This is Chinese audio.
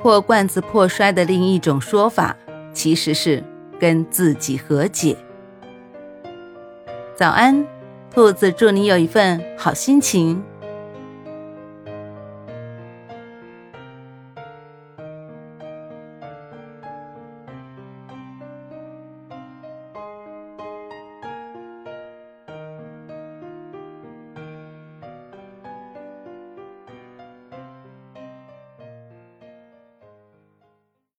破罐子破摔的另一种说法，其实是跟自己和解。早安，兔子，祝你有一份好心情。